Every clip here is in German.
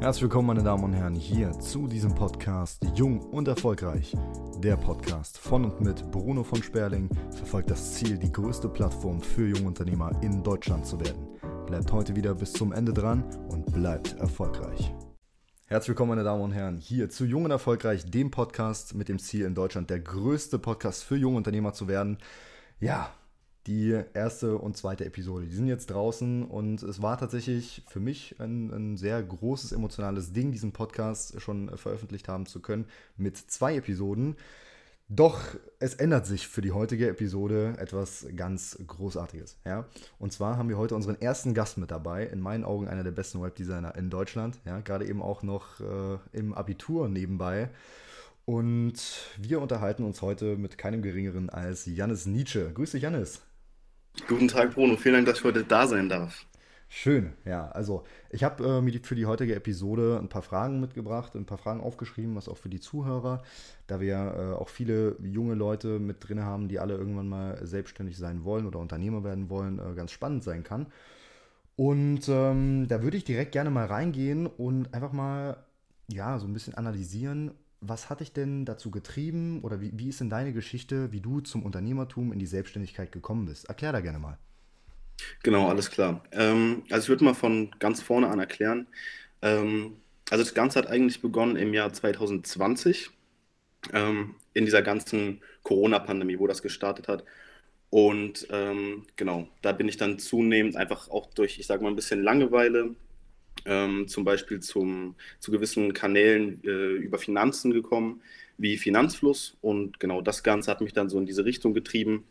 Herzlich willkommen, meine Damen und Herren, hier zu diesem Podcast Jung und Erfolgreich. Der Podcast von und mit Bruno von Sperling verfolgt das Ziel, die größte Plattform für Jungunternehmer in Deutschland zu werden. Bleibt heute wieder bis zum Ende dran und bleibt erfolgreich. Herzlich willkommen, meine Damen und Herren, hier zu Jung und Erfolgreich, dem Podcast mit dem Ziel, in Deutschland der größte Podcast für Jungunternehmer zu werden. Ja, die erste und zweite Episode. Die sind jetzt draußen und es war tatsächlich für mich ein, ein, sehr großes emotionales Ding, diesen Podcast schon veröffentlicht haben zu können mit zwei Episoden. Doch es ändert sich für die heutige Episode etwas ganz Großartiges. Ja? Und zwar haben wir heute unseren ersten Gast mit dabei. In meinen Augen einer der besten Webdesigner in Deutschland. Ja? Gerade eben auch noch äh, im Abitur nebenbei. Und wir unterhalten uns heute mit keinem geringeren als Jannis Nietzsche. Grüße, Jannis. Guten Tag, Bruno. Vielen Dank, dass ich heute da sein darf. Schön, ja. Also ich habe äh, mir für die heutige Episode ein paar Fragen mitgebracht, ein paar Fragen aufgeschrieben, was auch für die Zuhörer, da wir äh, auch viele junge Leute mit drin haben, die alle irgendwann mal selbstständig sein wollen oder Unternehmer werden wollen, äh, ganz spannend sein kann. Und ähm, da würde ich direkt gerne mal reingehen und einfach mal, ja, so ein bisschen analysieren, was hat dich denn dazu getrieben oder wie, wie ist denn deine Geschichte, wie du zum Unternehmertum in die Selbstständigkeit gekommen bist? Erklär da gerne mal. Genau, alles klar. Ähm, also ich würde mal von ganz vorne an erklären. Ähm, also das Ganze hat eigentlich begonnen im Jahr 2020, ähm, in dieser ganzen Corona-Pandemie, wo das gestartet hat. Und ähm, genau, da bin ich dann zunehmend einfach auch durch, ich sage mal, ein bisschen Langeweile, ähm, zum Beispiel zum, zu gewissen Kanälen äh, über Finanzen gekommen, wie Finanzfluss. Und genau das Ganze hat mich dann so in diese Richtung getrieben.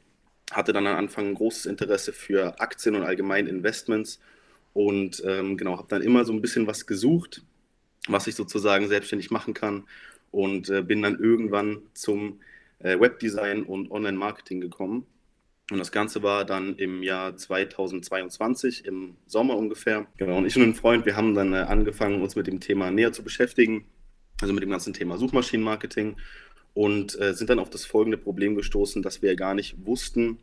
Hatte dann am Anfang ein großes Interesse für Aktien und allgemein Investments. Und ähm, genau, habe dann immer so ein bisschen was gesucht, was ich sozusagen selbstständig machen kann. Und äh, bin dann irgendwann zum äh, Webdesign und Online-Marketing gekommen. Und das Ganze war dann im Jahr 2022, im Sommer ungefähr. Genau, und ich und ein Freund, wir haben dann äh, angefangen, uns mit dem Thema näher zu beschäftigen, also mit dem ganzen Thema Suchmaschinenmarketing und äh, sind dann auf das folgende Problem gestoßen, dass wir gar nicht wussten,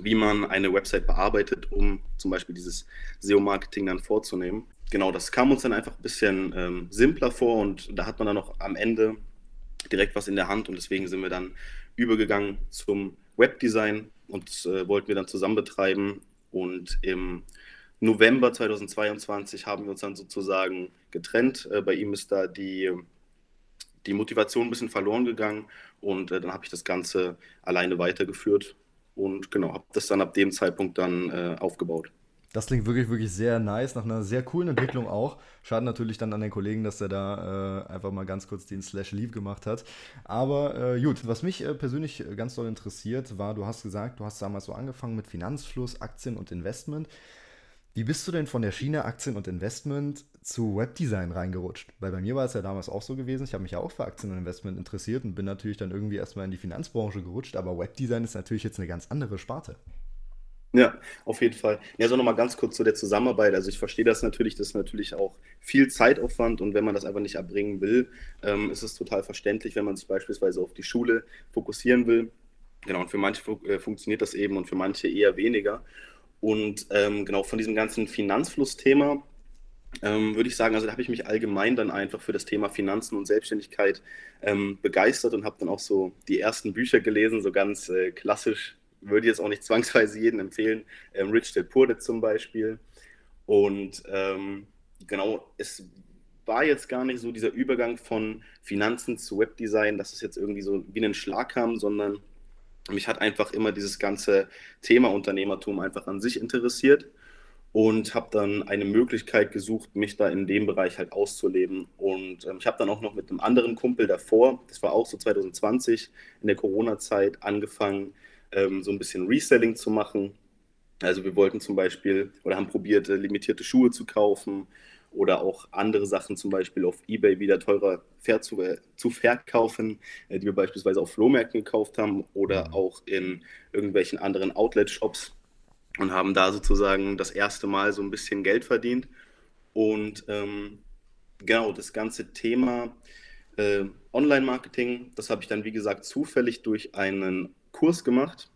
wie man eine Website bearbeitet, um zum Beispiel dieses SEO-Marketing dann vorzunehmen. Genau, das kam uns dann einfach ein bisschen ähm, simpler vor und da hat man dann noch am Ende direkt was in der Hand und deswegen sind wir dann übergegangen zum Webdesign und äh, wollten wir dann zusammen betreiben. Und im November 2022 haben wir uns dann sozusagen getrennt. Äh, bei ihm ist da die, die Motivation ein bisschen verloren gegangen und äh, dann habe ich das Ganze alleine weitergeführt und genau, habe das dann ab dem Zeitpunkt dann äh, aufgebaut. Das klingt wirklich, wirklich sehr nice, nach einer sehr coolen Entwicklung auch. Schade natürlich dann an den Kollegen, dass er da äh, einfach mal ganz kurz den Slash Leave gemacht hat. Aber äh, gut, was mich äh, persönlich ganz doll interessiert, war, du hast gesagt, du hast damals so angefangen mit Finanzfluss, Aktien und Investment. Wie bist du denn von der Schiene Aktien und Investment zu Webdesign reingerutscht? Weil bei mir war es ja damals auch so gewesen, ich habe mich ja auch für Aktien und Investment interessiert und bin natürlich dann irgendwie erstmal in die Finanzbranche gerutscht, aber Webdesign ist natürlich jetzt eine ganz andere Sparte. Ja, auf jeden Fall. Ja, so nochmal ganz kurz zu der Zusammenarbeit. Also ich verstehe das natürlich, das ist natürlich auch viel Zeitaufwand und wenn man das einfach nicht erbringen will, ähm, ist es total verständlich, wenn man sich beispielsweise auf die Schule fokussieren will. Genau, und für manche äh, funktioniert das eben und für manche eher weniger. Und ähm, genau von diesem ganzen Finanzflussthema ähm, würde ich sagen, also da habe ich mich allgemein dann einfach für das Thema Finanzen und Selbstständigkeit ähm, begeistert und habe dann auch so die ersten Bücher gelesen, so ganz äh, klassisch würde jetzt auch nicht zwangsweise jedem empfehlen. Ähm, Rich Poor Dad zum Beispiel. Und ähm, genau, es war jetzt gar nicht so dieser Übergang von Finanzen zu Webdesign, dass es jetzt irgendwie so wie einen Schlag kam, sondern mich hat einfach immer dieses ganze Thema Unternehmertum einfach an sich interessiert und habe dann eine Möglichkeit gesucht, mich da in dem Bereich halt auszuleben. Und ähm, ich habe dann auch noch mit einem anderen Kumpel davor, das war auch so 2020 in der Corona-Zeit, angefangen, ähm, so ein bisschen Reselling zu machen. Also wir wollten zum Beispiel oder haben probiert, äh, limitierte Schuhe zu kaufen oder auch andere Sachen zum Beispiel auf Ebay wieder teurer zu, äh, zu verkaufen, äh, die wir beispielsweise auf Flohmärkten gekauft haben oder mhm. auch in irgendwelchen anderen Outlet-Shops und haben da sozusagen das erste Mal so ein bisschen Geld verdient. Und ähm, genau, das ganze Thema äh, Online-Marketing, das habe ich dann, wie gesagt, zufällig durch einen Kurs gemacht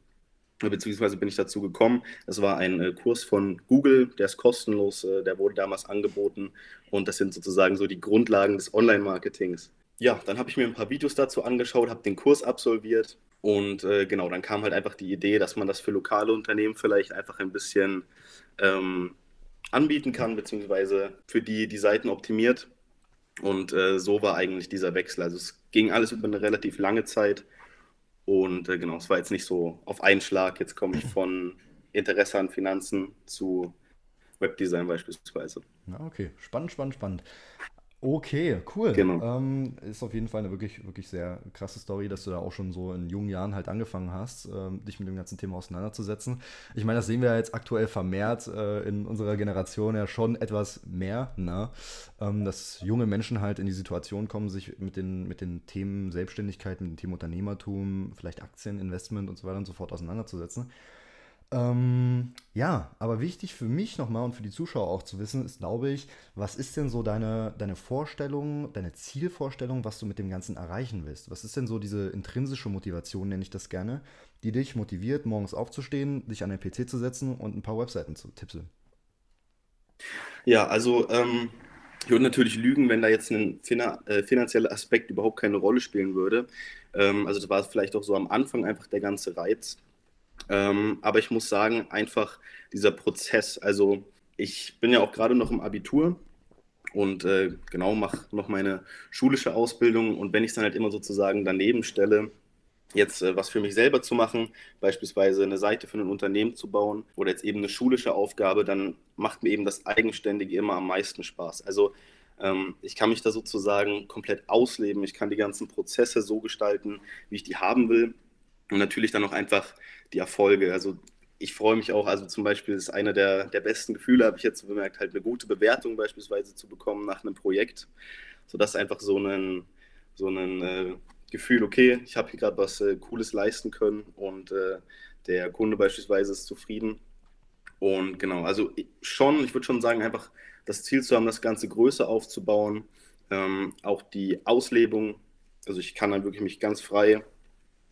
beziehungsweise bin ich dazu gekommen. Es war ein äh, Kurs von Google, der ist kostenlos, äh, der wurde damals angeboten und das sind sozusagen so die Grundlagen des Online-Marketings. Ja, dann habe ich mir ein paar Videos dazu angeschaut, habe den Kurs absolviert und äh, genau, dann kam halt einfach die Idee, dass man das für lokale Unternehmen vielleicht einfach ein bisschen ähm, anbieten kann, beziehungsweise für die die Seiten optimiert. Und äh, so war eigentlich dieser Wechsel. Also es ging alles über eine relativ lange Zeit. Und äh, genau, es war jetzt nicht so auf einen Schlag, jetzt komme ich von Interesse an Finanzen zu Webdesign beispielsweise. Okay, spannend, spannend, spannend. Okay, cool. Genau. Ähm, ist auf jeden Fall eine wirklich, wirklich sehr krasse Story, dass du da auch schon so in jungen Jahren halt angefangen hast, ähm, dich mit dem ganzen Thema auseinanderzusetzen. Ich meine, das sehen wir ja jetzt aktuell vermehrt äh, in unserer Generation ja schon etwas mehr, ne? ähm, dass junge Menschen halt in die Situation kommen, sich mit den, mit den Themen Selbstständigkeit, mit dem Thema Unternehmertum, vielleicht Aktien, Investment und so weiter und so fort auseinanderzusetzen. Ähm, ja, aber wichtig für mich nochmal und für die Zuschauer auch zu wissen, ist, glaube ich, was ist denn so deine, deine Vorstellung, deine Zielvorstellung, was du mit dem Ganzen erreichen willst? Was ist denn so diese intrinsische Motivation, nenne ich das gerne, die dich motiviert, morgens aufzustehen, dich an den PC zu setzen und ein paar Webseiten zu tipseln? Ja, also ähm, ich würde natürlich lügen, wenn da jetzt ein äh, finanzieller Aspekt überhaupt keine Rolle spielen würde. Ähm, also das war vielleicht auch so am Anfang einfach der ganze Reiz ähm, aber ich muss sagen, einfach dieser Prozess, also ich bin ja auch gerade noch im Abitur und äh, genau mache noch meine schulische Ausbildung und wenn ich es dann halt immer sozusagen daneben stelle, jetzt äh, was für mich selber zu machen, beispielsweise eine Seite für ein Unternehmen zu bauen oder jetzt eben eine schulische Aufgabe, dann macht mir eben das Eigenständige immer am meisten Spaß. Also ähm, ich kann mich da sozusagen komplett ausleben, ich kann die ganzen Prozesse so gestalten, wie ich die haben will und natürlich dann auch einfach die Erfolge. Also ich freue mich auch, also zum Beispiel ist einer der, der besten Gefühle, habe ich jetzt bemerkt, halt eine gute Bewertung beispielsweise zu bekommen nach einem Projekt, sodass einfach so ein, so ein äh, Gefühl, okay, ich habe hier gerade was äh, Cooles leisten können und äh, der Kunde beispielsweise ist zufrieden. Und genau, also schon, ich würde schon sagen, einfach das Ziel zu haben, das Ganze größer aufzubauen, ähm, auch die Auslebung, also ich kann dann wirklich mich ganz frei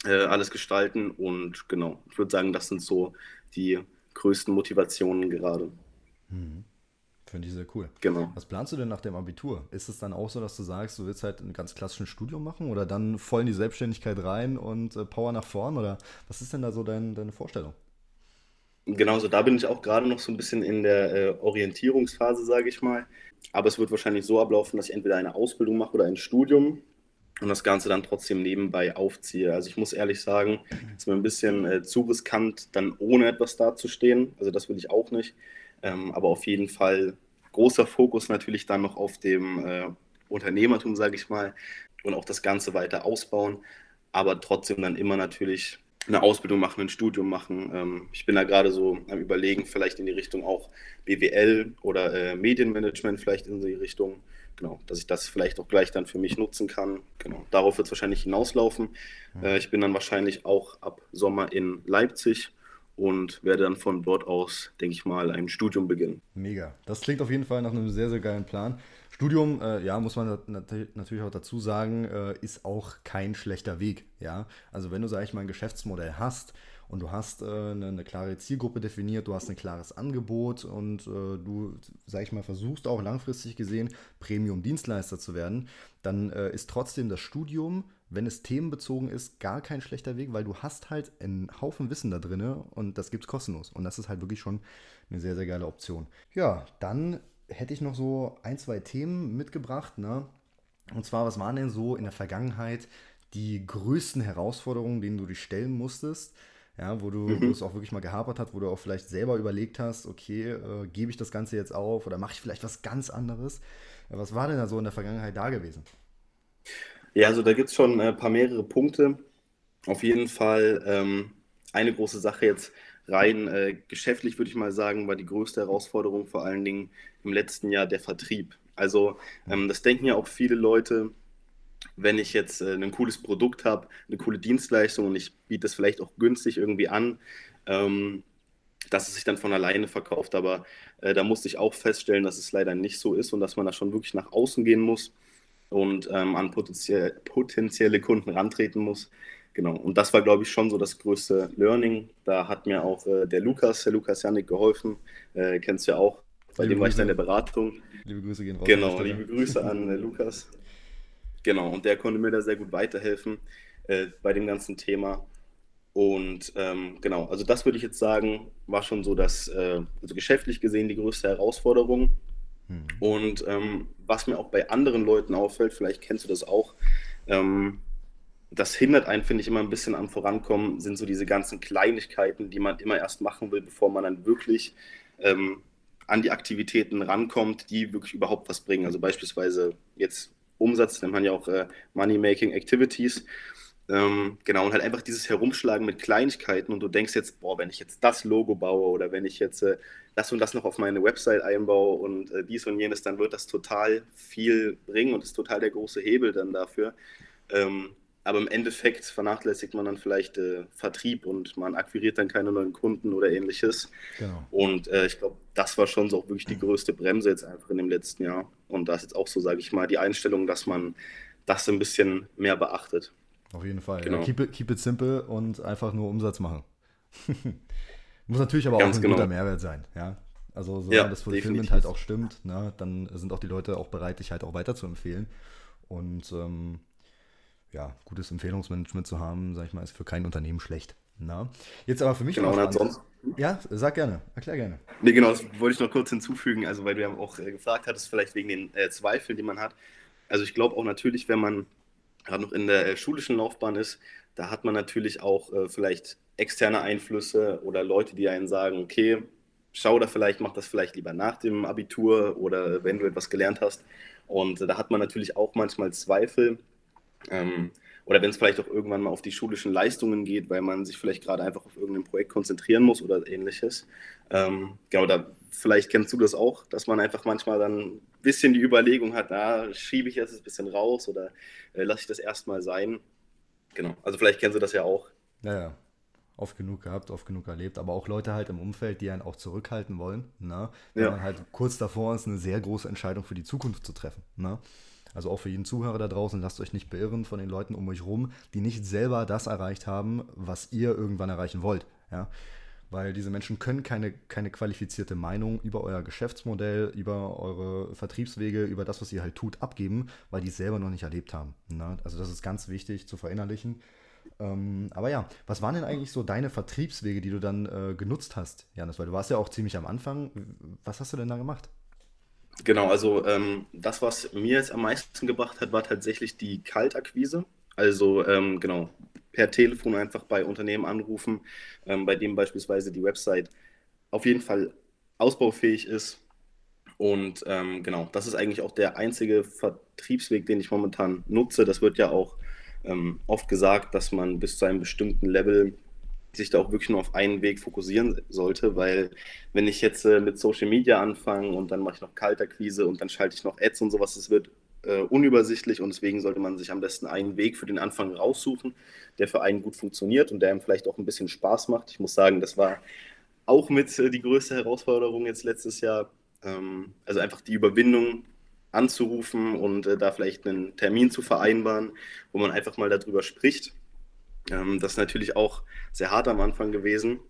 äh, alles gestalten. Und genau, ich würde sagen, das sind so die größten Motivationen gerade. Mhm. Finde ich sehr cool. Genau. Was planst du denn nach dem Abitur? Ist es dann auch so, dass du sagst, du willst halt ein ganz klassisches Studium machen oder dann voll in die Selbstständigkeit rein und äh, Power nach vorn? Oder was ist denn da so dein, deine Vorstellung? Genauso, da bin ich auch gerade noch so ein bisschen in der äh, Orientierungsphase, sage ich mal. Aber es wird wahrscheinlich so ablaufen, dass ich entweder eine Ausbildung mache oder ein Studium und das Ganze dann trotzdem nebenbei aufziehe. Also ich muss ehrlich sagen, es ist mir ein bisschen äh, zu riskant, dann ohne etwas dazustehen. Also das will ich auch nicht. Ähm, aber auf jeden Fall großer Fokus natürlich dann noch auf dem äh, Unternehmertum, sage ich mal, und auch das Ganze weiter ausbauen. Aber trotzdem dann immer natürlich eine Ausbildung machen, ein Studium machen. Ähm, ich bin da gerade so am Überlegen, vielleicht in die Richtung auch BWL oder äh, Medienmanagement, vielleicht in die Richtung genau, dass ich das vielleicht auch gleich dann für mich nutzen kann. Genau, darauf wird es wahrscheinlich hinauslaufen. Äh, ich bin dann wahrscheinlich auch ab Sommer in Leipzig und werde dann von dort aus, denke ich mal, ein Studium beginnen. Mega. Das klingt auf jeden Fall nach einem sehr, sehr geilen Plan. Studium, äh, ja, muss man natürlich auch dazu sagen, äh, ist auch kein schlechter Weg. Ja, also wenn du, sag ich mal, ein Geschäftsmodell hast, und du hast äh, eine, eine, klare Zielgruppe definiert, du hast ein klares Angebot und äh, du, sag ich mal, versuchst auch langfristig gesehen Premium-Dienstleister zu werden, dann äh, ist trotzdem das Studium, wenn es themenbezogen ist, gar kein schlechter Weg, weil du hast halt einen Haufen Wissen da drin und das gibt es kostenlos. Und das ist halt wirklich schon eine sehr, sehr geile Option. Ja, dann hätte ich noch so ein, zwei Themen mitgebracht. Ne? Und zwar, was waren denn so in der Vergangenheit die größten Herausforderungen, denen du dich stellen musstest? Ja, wo du mhm. es auch wirklich mal gehapert hat, wo du auch vielleicht selber überlegt hast, okay, äh, gebe ich das Ganze jetzt auf oder mache ich vielleicht was ganz anderes? Äh, was war denn da so in der Vergangenheit da gewesen? Ja, also da gibt es schon ein äh, paar mehrere Punkte. Auf jeden Fall ähm, eine große Sache jetzt rein äh, geschäftlich, würde ich mal sagen, war die größte Herausforderung vor allen Dingen im letzten Jahr der Vertrieb. Also ähm, das denken ja auch viele Leute, wenn ich jetzt äh, ein cooles Produkt habe, eine coole Dienstleistung und ich biete das vielleicht auch günstig irgendwie an, ähm, dass es sich dann von alleine verkauft. Aber äh, da musste ich auch feststellen, dass es leider nicht so ist und dass man da schon wirklich nach außen gehen muss und ähm, an potenziell, potenzielle Kunden rantreten muss. Genau, und das war, glaube ich, schon so das größte Learning. Da hat mir auch äh, der Lukas, der Lukas Janik geholfen, äh, kennst du ja auch, bei liebe dem war ich dann in der Beratung. Liebe Grüße gehen raus. Genau, liebe Grüße an äh, Lukas. Genau, und der konnte mir da sehr gut weiterhelfen äh, bei dem ganzen Thema. Und ähm, genau, also das würde ich jetzt sagen, war schon so das, äh, also geschäftlich gesehen die größte Herausforderung. Hm. Und ähm, was mir auch bei anderen Leuten auffällt, vielleicht kennst du das auch, ähm, das hindert einen, finde ich, immer ein bisschen am Vorankommen, sind so diese ganzen Kleinigkeiten, die man immer erst machen will, bevor man dann wirklich ähm, an die Aktivitäten rankommt, die wirklich überhaupt was bringen. Also beispielsweise jetzt Umsatz, nennt man ja auch äh, Money-Making Activities. Ähm, genau, und halt einfach dieses Herumschlagen mit Kleinigkeiten und du denkst jetzt, boah, wenn ich jetzt das Logo baue oder wenn ich jetzt äh, das und das noch auf meine Website einbaue und äh, dies und jenes, dann wird das total viel bringen und ist total der große Hebel dann dafür. Ähm, aber im Endeffekt vernachlässigt man dann vielleicht äh, Vertrieb und man akquiriert dann keine neuen Kunden oder ähnliches. Genau. Und äh, ich glaube, das war schon so auch wirklich die größte Bremse jetzt einfach in dem letzten Jahr. Und da ist jetzt auch so, sage ich mal, die Einstellung, dass man das ein bisschen mehr beachtet. Auf jeden Fall. Genau. Ja, keep, it, keep it simple und einfach nur Umsatz machen. Muss natürlich aber Ganz auch ein genau. guter Mehrwert sein, ja. Also solange ja, das Fulfillment halt auch stimmt, ne, dann sind auch die Leute auch bereit, dich halt auch weiter zu empfehlen. Und ähm, ja, gutes Empfehlungsmanagement zu haben, sag ich mal, ist für kein Unternehmen schlecht. Na? Jetzt aber für mich genau, und sonst, Ja, sag gerne, erklär gerne. Nee, genau, das wollte ich noch kurz hinzufügen, also weil du ja auch äh, gefragt hattest, vielleicht wegen den äh, Zweifeln, die man hat. Also ich glaube auch natürlich, wenn man gerade noch in der äh, schulischen Laufbahn ist, da hat man natürlich auch äh, vielleicht externe Einflüsse oder Leute, die einen sagen, okay, schau da vielleicht, mach das vielleicht lieber nach dem Abitur oder wenn du etwas gelernt hast. Und äh, da hat man natürlich auch manchmal Zweifel, ähm, oder wenn es vielleicht auch irgendwann mal auf die schulischen Leistungen geht, weil man sich vielleicht gerade einfach auf irgendein Projekt konzentrieren muss oder ähnliches. Ähm, genau, da vielleicht kennst du das auch, dass man einfach manchmal dann ein bisschen die Überlegung hat, na, schiebe ich jetzt ein bisschen raus oder äh, lasse ich das erstmal sein. Genau, also vielleicht kennst du das ja auch. Ja, ja. Oft genug gehabt, oft genug erlebt, aber auch Leute halt im Umfeld, die einen auch zurückhalten wollen, ne? wenn ja. man halt kurz davor ist, eine sehr große Entscheidung für die Zukunft zu treffen. Ne? Also auch für jeden Zuhörer da draußen, lasst euch nicht beirren von den Leuten um euch rum, die nicht selber das erreicht haben, was ihr irgendwann erreichen wollt. Ja? Weil diese Menschen können keine, keine qualifizierte Meinung über euer Geschäftsmodell, über eure Vertriebswege, über das, was ihr halt tut, abgeben, weil die es selber noch nicht erlebt haben. Ne? Also das ist ganz wichtig zu verinnerlichen. Ähm, aber ja, was waren denn eigentlich so deine Vertriebswege, die du dann äh, genutzt hast, Janis? Weil du warst ja auch ziemlich am Anfang. Was hast du denn da gemacht? Genau, also ähm, das, was mir jetzt am meisten gebracht hat, war tatsächlich die Kaltakquise. Also ähm, genau, per Telefon einfach bei Unternehmen anrufen, ähm, bei dem beispielsweise die Website auf jeden Fall ausbaufähig ist. Und ähm, genau, das ist eigentlich auch der einzige Vertriebsweg, den ich momentan nutze. Das wird ja auch ähm, oft gesagt, dass man bis zu einem bestimmten Level sich da auch wirklich nur auf einen Weg fokussieren sollte, weil wenn ich jetzt äh, mit Social Media anfange und dann mache ich noch Kaltakquise und dann schalte ich noch Ads und sowas, das wird äh, unübersichtlich und deswegen sollte man sich am besten einen Weg für den Anfang raussuchen, der für einen gut funktioniert und der einem vielleicht auch ein bisschen Spaß macht. Ich muss sagen, das war auch mit äh, die größte Herausforderung jetzt letztes Jahr. Ähm, also einfach die Überwindung anzurufen und äh, da vielleicht einen Termin zu vereinbaren, wo man einfach mal darüber spricht ähm, das ist natürlich auch sehr hart am Anfang gewesen.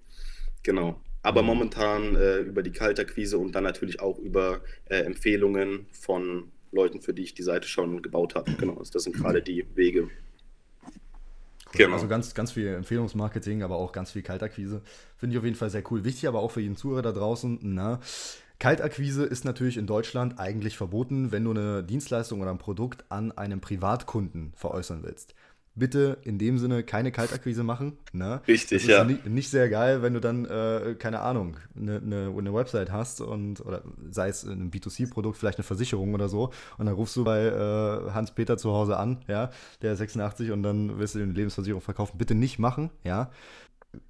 Genau. Aber mhm. momentan äh, über die Kaltakquise und dann natürlich auch über äh, Empfehlungen von Leuten, für die ich die Seite schon gebaut habe. Genau, also das sind gerade die Wege. Cool. Genau. Also ganz, ganz viel Empfehlungsmarketing, aber auch ganz viel Kaltakquise. Finde ich auf jeden Fall sehr cool. Wichtig aber auch für jeden Zuhörer da draußen. Na, Kaltakquise ist natürlich in Deutschland eigentlich verboten, wenn du eine Dienstleistung oder ein Produkt an einen Privatkunden veräußern willst bitte in dem Sinne keine Kaltakquise machen. Ne? Richtig, ist ja. Nicht, nicht, sehr geil, wenn du dann, äh, keine Ahnung, eine, eine, eine, Website hast und, oder sei es ein B2C-Produkt, vielleicht eine Versicherung oder so, und dann rufst du bei äh, Hans-Peter zu Hause an, ja, der 86 und dann wirst du eine Lebensversicherung verkaufen. Bitte nicht machen, ja.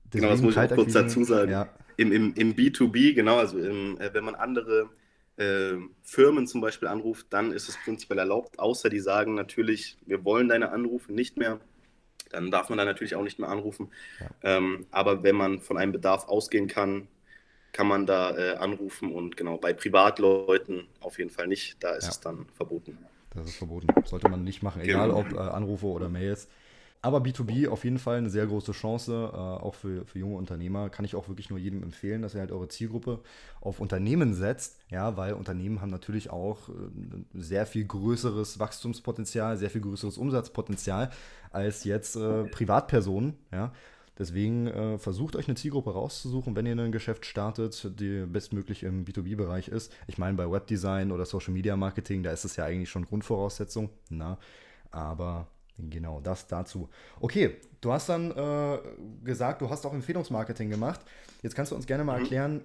Deswegen genau, das muss ich auch kurz dazu sagen. Ja. Im, im, Im B2B, genau, also im, äh, wenn man andere äh, Firmen zum Beispiel anruft, dann ist es prinzipiell erlaubt, außer die sagen natürlich, wir wollen deine Anrufe nicht mehr. Dann darf man da natürlich auch nicht mehr anrufen. Ja. Ähm, aber wenn man von einem Bedarf ausgehen kann, kann man da äh, anrufen und genau bei Privatleuten auf jeden Fall nicht. Da ist ja. es dann verboten. Das ist verboten. Sollte man nicht machen, egal genau. ob äh, Anrufe oder Mails. Aber B2B auf jeden Fall eine sehr große Chance, äh, auch für, für junge Unternehmer. Kann ich auch wirklich nur jedem empfehlen, dass ihr halt eure Zielgruppe auf Unternehmen setzt. Ja, weil Unternehmen haben natürlich auch äh, sehr viel größeres Wachstumspotenzial, sehr viel größeres Umsatzpotenzial als jetzt äh, Privatpersonen. Ja. Deswegen äh, versucht euch eine Zielgruppe rauszusuchen, wenn ihr ein Geschäft startet, die bestmöglich im B2B-Bereich ist. Ich meine, bei Webdesign oder Social Media Marketing, da ist es ja eigentlich schon Grundvoraussetzung. Na, aber Genau, das dazu. Okay, du hast dann äh, gesagt, du hast auch Empfehlungsmarketing gemacht. Jetzt kannst du uns gerne mal mhm. erklären,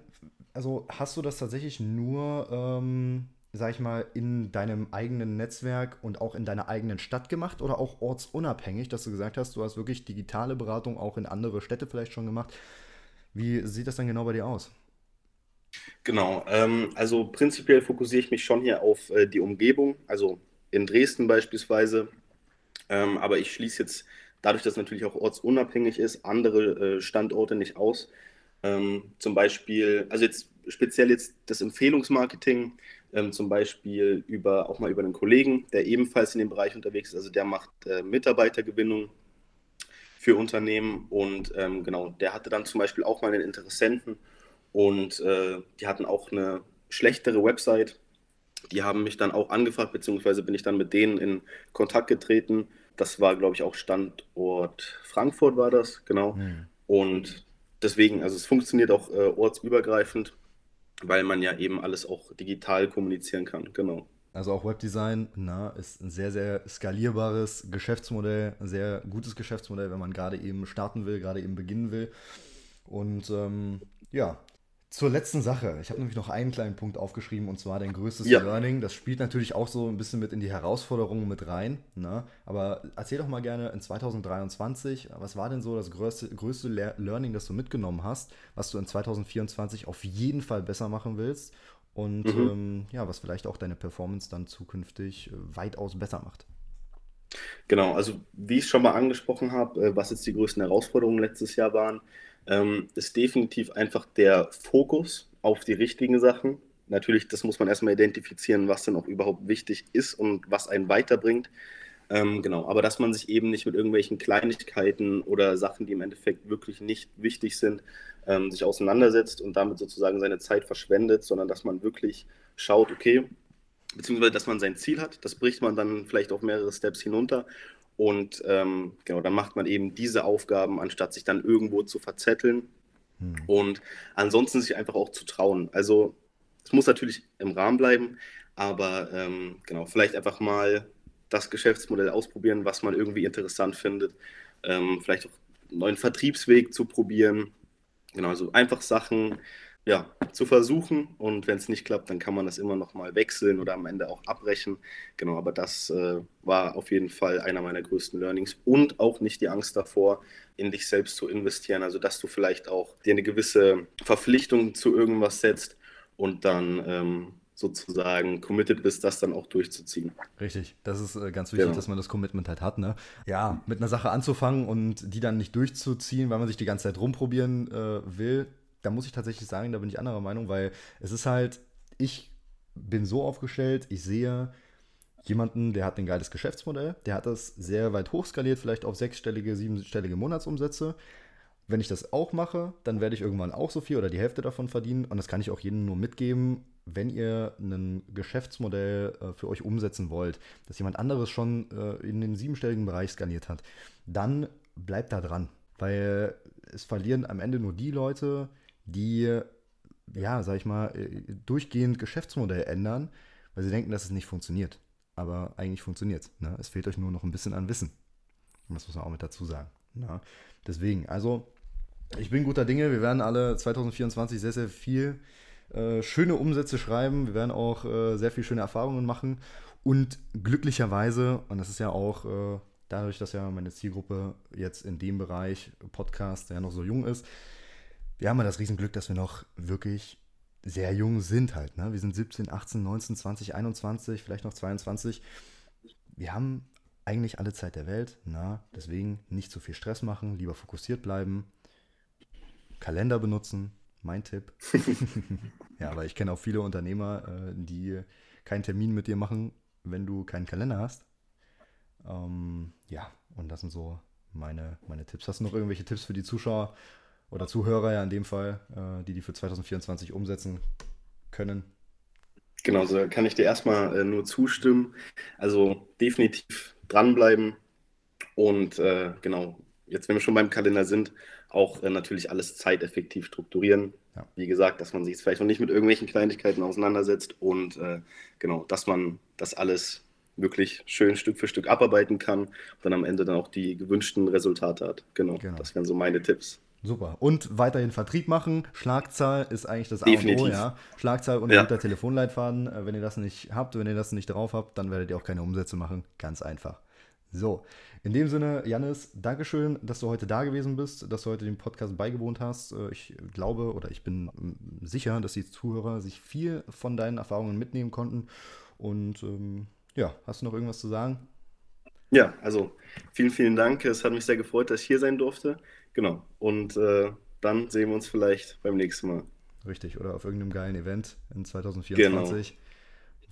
also hast du das tatsächlich nur, ähm, sag ich mal, in deinem eigenen Netzwerk und auch in deiner eigenen Stadt gemacht oder auch ortsunabhängig, dass du gesagt hast, du hast wirklich digitale Beratung auch in andere Städte vielleicht schon gemacht. Wie sieht das dann genau bei dir aus? Genau, ähm, also prinzipiell fokussiere ich mich schon hier auf äh, die Umgebung, also in Dresden beispielsweise ähm, aber ich schließe jetzt, dadurch, dass natürlich auch ortsunabhängig ist, andere äh, Standorte nicht aus. Ähm, zum Beispiel, also jetzt speziell jetzt das Empfehlungsmarketing, ähm, zum Beispiel über, auch mal über einen Kollegen, der ebenfalls in dem Bereich unterwegs ist. Also der macht äh, Mitarbeitergewinnung für Unternehmen und ähm, genau, der hatte dann zum Beispiel auch mal einen Interessenten und äh, die hatten auch eine schlechtere Website die haben mich dann auch angefragt, beziehungsweise bin ich dann mit denen in Kontakt getreten. Das war, glaube ich, auch Standort Frankfurt war das, genau. Mhm. Und deswegen, also es funktioniert auch äh, ortsübergreifend, weil man ja eben alles auch digital kommunizieren kann, genau. Also auch Webdesign na, ist ein sehr, sehr skalierbares Geschäftsmodell, ein sehr gutes Geschäftsmodell, wenn man gerade eben starten will, gerade eben beginnen will. Und ähm, ja, zur letzten Sache. Ich habe nämlich noch einen kleinen Punkt aufgeschrieben und zwar dein größtes ja. Learning. Das spielt natürlich auch so ein bisschen mit in die Herausforderungen mit rein. Ne? Aber erzähl doch mal gerne in 2023, was war denn so das größte, größte Learning, das du mitgenommen hast, was du in 2024 auf jeden Fall besser machen willst und mhm. ähm, ja, was vielleicht auch deine Performance dann zukünftig äh, weitaus besser macht? Genau, also wie ich schon mal angesprochen habe, äh, was jetzt die größten Herausforderungen letztes Jahr waren, ähm, ist definitiv einfach der Fokus auf die richtigen Sachen. Natürlich, das muss man erstmal identifizieren, was denn auch überhaupt wichtig ist und was einen weiterbringt. Ähm, genau, aber dass man sich eben nicht mit irgendwelchen Kleinigkeiten oder Sachen, die im Endeffekt wirklich nicht wichtig sind, ähm, sich auseinandersetzt und damit sozusagen seine Zeit verschwendet, sondern dass man wirklich schaut, okay, beziehungsweise dass man sein Ziel hat, das bricht man dann vielleicht auf mehrere Steps hinunter und ähm, genau, dann macht man eben diese Aufgaben, anstatt sich dann irgendwo zu verzetteln. Hm. Und ansonsten sich einfach auch zu trauen. Also es muss natürlich im Rahmen bleiben, aber ähm, genau, vielleicht einfach mal das Geschäftsmodell ausprobieren, was man irgendwie interessant findet. Ähm, vielleicht auch einen neuen Vertriebsweg zu probieren. Genau, also einfach Sachen, ja, zu versuchen. Und wenn es nicht klappt, dann kann man das immer noch mal wechseln oder am Ende auch abbrechen. Genau, aber das äh, war auf jeden Fall einer meiner größten Learnings. Und auch nicht die Angst davor, in dich selbst zu investieren. Also, dass du vielleicht auch dir eine gewisse Verpflichtung zu irgendwas setzt und dann ähm, sozusagen committed bist, das dann auch durchzuziehen. Richtig, das ist äh, ganz wichtig, genau. dass man das Commitment halt hat. Ne? Ja, mit einer Sache anzufangen und die dann nicht durchzuziehen, weil man sich die ganze Zeit rumprobieren äh, will, da muss ich tatsächlich sagen, da bin ich anderer Meinung, weil es ist halt, ich bin so aufgestellt, ich sehe jemanden, der hat ein geiles Geschäftsmodell, der hat das sehr weit hochskaliert, vielleicht auf sechsstellige, siebenstellige Monatsumsätze. Wenn ich das auch mache, dann werde ich irgendwann auch so viel oder die Hälfte davon verdienen. Und das kann ich auch jedem nur mitgeben, wenn ihr ein Geschäftsmodell äh, für euch umsetzen wollt, das jemand anderes schon äh, in den siebenstelligen Bereich skaliert hat, dann bleibt da dran. Weil es verlieren am Ende nur die Leute, die, ja, sag ich mal, äh, durchgehend Geschäftsmodell ändern, weil sie denken, dass es nicht funktioniert. Aber eigentlich funktioniert es. Ne? Es fehlt euch nur noch ein bisschen an Wissen. Und das muss man auch mit dazu sagen. Ne? Deswegen, also, ich bin guter Dinge. Wir werden alle 2024 sehr, sehr viel äh, schöne Umsätze schreiben. Wir werden auch äh, sehr viel schöne Erfahrungen machen. Und glücklicherweise, und das ist ja auch äh, dadurch, dass ja meine Zielgruppe jetzt in dem Bereich Podcast ja noch so jung ist, wir haben ja das Riesenglück, dass wir noch wirklich sehr jung sind halt. Ne? Wir sind 17, 18, 19, 20, 21, vielleicht noch 22. Wir haben eigentlich alle Zeit der Welt. Na? Deswegen nicht zu viel Stress machen, lieber fokussiert bleiben. Kalender benutzen, mein Tipp. ja, aber ich kenne auch viele Unternehmer, äh, die keinen Termin mit dir machen, wenn du keinen Kalender hast. Ähm, ja, und das sind so meine, meine Tipps. Hast du noch irgendwelche Tipps für die Zuschauer oder Zuhörer ja in dem Fall, äh, die die für 2024 umsetzen können? Genau, so kann ich dir erstmal äh, nur zustimmen. Also definitiv dranbleiben und äh, genau, jetzt wenn wir schon beim Kalender sind, auch äh, natürlich alles zeiteffektiv strukturieren. Ja. Wie gesagt, dass man sich jetzt vielleicht noch nicht mit irgendwelchen Kleinigkeiten auseinandersetzt und äh, genau, dass man das alles wirklich schön Stück für Stück abarbeiten kann und dann am Ende dann auch die gewünschten Resultate hat. Genau, genau. das wären so meine Tipps. Super. Und weiterhin Vertrieb machen. Schlagzahl ist eigentlich das Definitiv. A und O, ja. Schlagzahl und ja. guter Telefonleitfaden. Äh, wenn ihr das nicht habt, wenn ihr das nicht drauf habt, dann werdet ihr auch keine Umsätze machen. Ganz einfach. So, in dem Sinne, Janis, Dankeschön, dass du heute da gewesen bist, dass du heute den Podcast beigewohnt hast. Äh, ich glaube oder ich bin mm, sicher, dass die Zuhörer sich viel von deinen Erfahrungen mitnehmen konnten. Und ähm, ja, hast du noch irgendwas zu sagen? Ja, also vielen, vielen Dank. Es hat mich sehr gefreut, dass ich hier sein durfte. Genau. Und äh, dann sehen wir uns vielleicht beim nächsten Mal. Richtig, oder auf irgendeinem geilen Event in 2024. Genau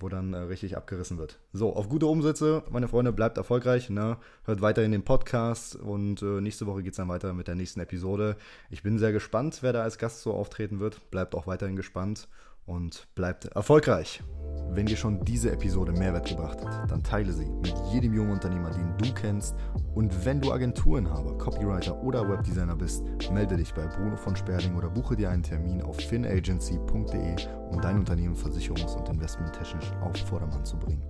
wo dann äh, richtig abgerissen wird. So, auf gute Umsätze, meine Freunde, bleibt erfolgreich. Ne? Hört weiterhin den Podcast und äh, nächste Woche geht es dann weiter mit der nächsten Episode. Ich bin sehr gespannt, wer da als Gast so auftreten wird. Bleibt auch weiterhin gespannt und bleibt erfolgreich. Wenn dir schon diese Episode Mehrwert gebracht hat, dann teile sie mit jedem jungen Unternehmer, den du kennst. Und wenn du Agenturenhaber, Copywriter oder Webdesigner bist, melde dich bei Bruno von Sperling oder buche dir einen Termin auf finagency.de, um dein Unternehmen versicherungs- und investmenttechnisch auf Vordermann zu bringen.